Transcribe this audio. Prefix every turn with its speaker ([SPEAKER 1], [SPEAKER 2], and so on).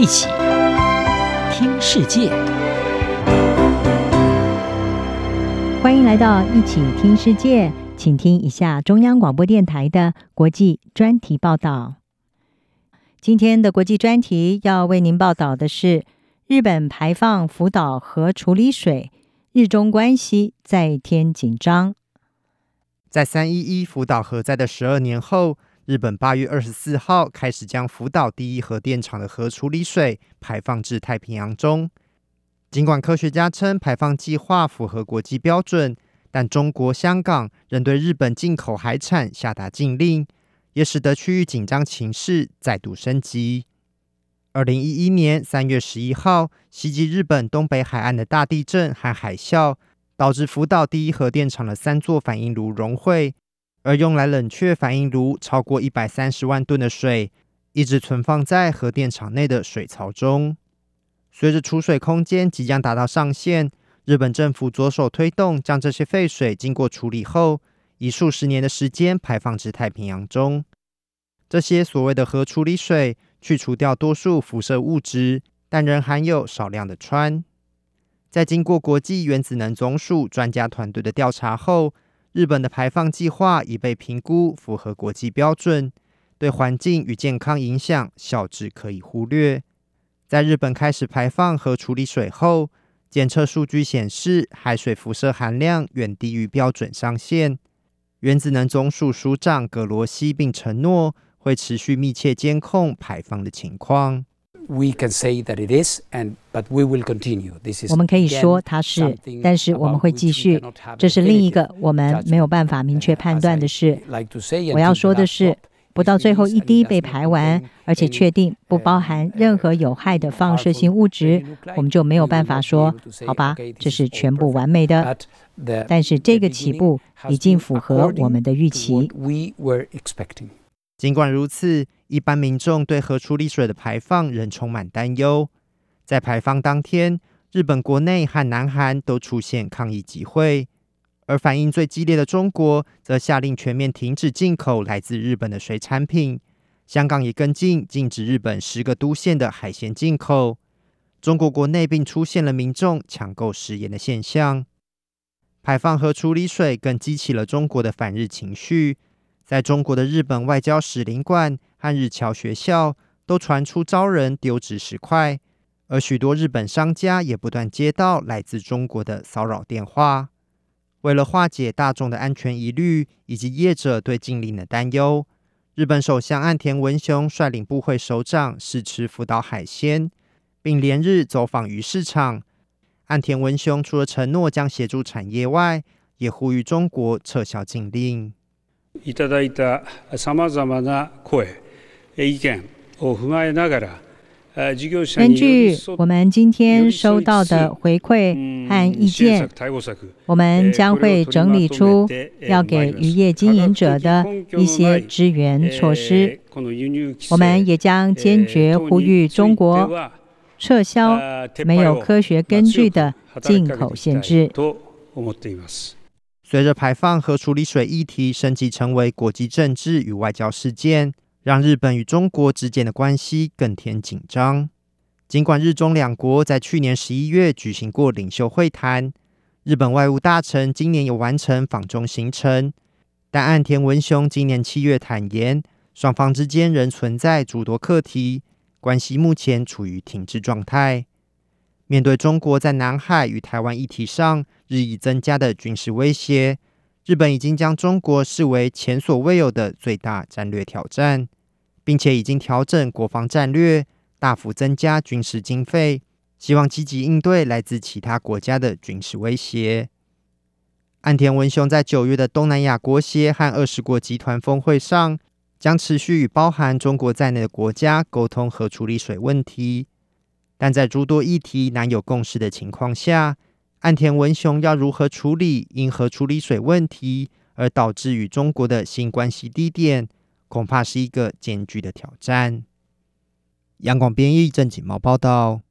[SPEAKER 1] 一起听世界，
[SPEAKER 2] 欢迎来到一起听世界，请听一下中央广播电台的国际专题报道。今天的国际专题要为您报道的是日本排放福岛核处理水，日中关系再添紧张。
[SPEAKER 3] 在三一一福岛核灾的十二年后，日本八月二十四号开始将福岛第一核电厂的核处理水排放至太平洋中。尽管科学家称排放计划符合国际标准，但中国香港仍对日本进口海产下达禁令，也使得区域紧张情势再度升级。二零一一年三月十一号，袭击日本东北海岸的大地震和海啸，导致福岛第一核电厂的三座反应炉熔毁。而用来冷却反应炉超过一百三十万吨的水，一直存放在核电厂内的水槽中。随着储水空间即将达到上限，日本政府着手推动，将这些废水经过处理后，以数十年的时间排放至太平洋中。这些所谓的核处理水去除掉多数辐射物质，但仍含有少量的氚。在经过国际原子能总署专家团队的调查后，日本的排放计划已被评估符合国际标准，对环境与健康影响小至可以忽略。在日本开始排放和处理水后，检测数据显示海水辐射含量远低于标准上限。原子能总署署长葛罗西并承诺会持续密切监控排放的情况。
[SPEAKER 4] We can say that it is, and but we will continue. This is
[SPEAKER 2] 我们可以说它是，但是我们会继续。这是另一个我们没有办法明确判断的事。我要说的是，不到最后一滴被排完，而且确定不包含任何有害的放射性物质，我们就没有办法说，好吧，这是全部完美的。但是这个起步已经符合我们的预期。
[SPEAKER 3] 尽管如此，一般民众对核处理水的排放仍充满担忧。在排放当天，日本国内和南韩都出现抗议集会，而反应最激烈的中国则下令全面停止进口来自日本的水产品。香港也跟进，禁止日本十个都县的海鲜进口。中国国内并出现了民众抢购食盐的现象。排放核处理水更激起了中国的反日情绪。在中国的日本外交使领馆和日侨学校都传出遭人丢纸石块，而许多日本商家也不断接到来自中国的骚扰电话。为了化解大众的安全疑虑以及业者对禁令的担忧，日本首相岸田文雄率领部会首长试吃福岛海鲜，并连日走访鱼市场。岸田文雄除了承诺将协助产业外，也呼吁中国撤销禁令。
[SPEAKER 5] いただいたさまざまな声、意见を踏まえながら，
[SPEAKER 2] 根据我们今天收到的回馈和意见，我们将会整理出要给渔业经营者的一些支援措施。我们也将坚决呼吁中国撤销没有科学根据的进口限制。
[SPEAKER 3] 随着排放和处理水议题升级成为国际政治与外交事件，让日本与中国之间的关系更添紧张。尽管日中两国在去年十一月举行过领袖会谈，日本外务大臣今年有完成访中行程，但岸田文雄今年七月坦言，双方之间仍存在诸多课题，关系目前处于停滞状态。面对中国在南海与台湾议题上日益增加的军事威胁，日本已经将中国视为前所未有的最大战略挑战，并且已经调整国防战略，大幅增加军事经费，希望积极应对来自其他国家的军事威胁。岸田文雄在九月的东南亚国协和二十国集团峰会上，将持续与包含中国在内的国家沟通和处理水问题。但在诸多议题难有共识的情况下，岸田文雄要如何处理因核处理水问题而导致与中国的新关系低点，恐怕是一个艰巨的挑战。央广编译郑锦毛报道。